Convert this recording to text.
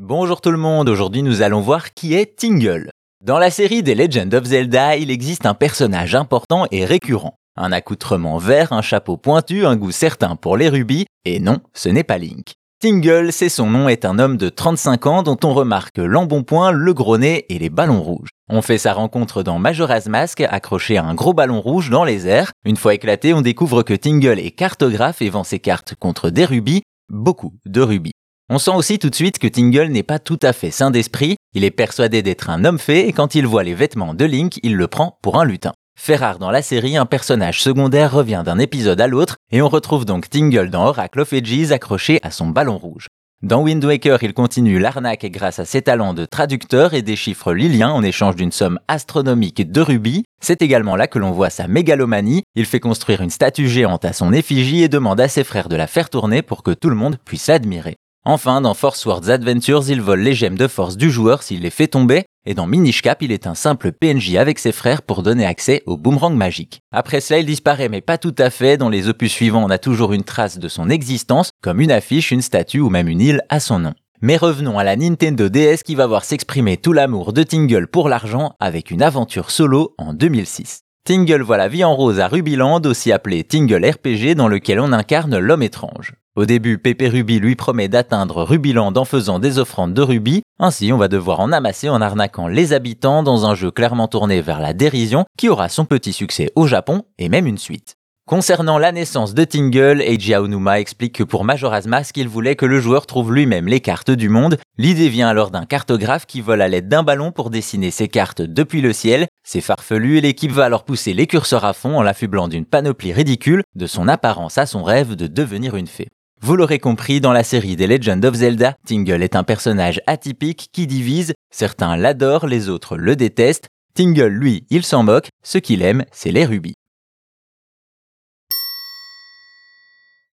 Bonjour tout le monde, aujourd'hui nous allons voir qui est Tingle. Dans la série des Legend of Zelda, il existe un personnage important et récurrent. Un accoutrement vert, un chapeau pointu, un goût certain pour les rubis, et non, ce n'est pas Link. Tingle, c'est son nom, est un homme de 35 ans dont on remarque l'embonpoint, le gros nez et les ballons rouges. On fait sa rencontre dans Majora's Mask, accroché à un gros ballon rouge dans les airs. Une fois éclaté, on découvre que Tingle est cartographe et vend ses cartes contre des rubis, beaucoup de rubis. On sent aussi tout de suite que Tingle n'est pas tout à fait sain d'esprit, il est persuadé d'être un homme fait et quand il voit les vêtements de Link, il le prend pour un lutin. Fait rare dans la série, un personnage secondaire revient d'un épisode à l'autre et on retrouve donc Tingle dans Oracle of Ages accroché à son ballon rouge. Dans Wind Waker, il continue l'arnaque grâce à ses talents de traducteur et des chiffres liliens en échange d'une somme astronomique de rubis. C'est également là que l'on voit sa mégalomanie. Il fait construire une statue géante à son effigie et demande à ses frères de la faire tourner pour que tout le monde puisse l'admirer. Enfin, dans Force Wars Adventures, il vole les gemmes de force du joueur s'il les fait tomber, et dans Minish Cap, il est un simple PNJ avec ses frères pour donner accès au boomerang magique. Après cela, il disparaît, mais pas tout à fait. Dans les opus suivants, on a toujours une trace de son existence, comme une affiche, une statue ou même une île à son nom. Mais revenons à la Nintendo DS qui va voir s'exprimer tout l'amour de Tingle pour l'argent avec une aventure solo en 2006. Tingle voit la vie en rose à Rubyland, aussi appelé Tingle RPG, dans lequel on incarne l'homme étrange. Au début, Pépé Ruby lui promet d'atteindre Rubyland en faisant des offrandes de rubis. Ainsi, on va devoir en amasser en arnaquant les habitants dans un jeu clairement tourné vers la dérision qui aura son petit succès au Japon et même une suite. Concernant la naissance de Tingle, Eiji Aonuma explique que pour Majora's Mask, il voulait que le joueur trouve lui-même les cartes du monde. L'idée vient alors d'un cartographe qui vole à l'aide d'un ballon pour dessiner ses cartes depuis le ciel. C'est farfelu et l'équipe va alors pousser les curseurs à fond en l'affublant d'une panoplie ridicule, de son apparence à son rêve de devenir une fée. Vous l'aurez compris, dans la série des Legend of Zelda, Tingle est un personnage atypique qui divise, certains l'adorent, les autres le détestent. Tingle, lui, il s'en moque, ce qu'il aime, c'est les rubis.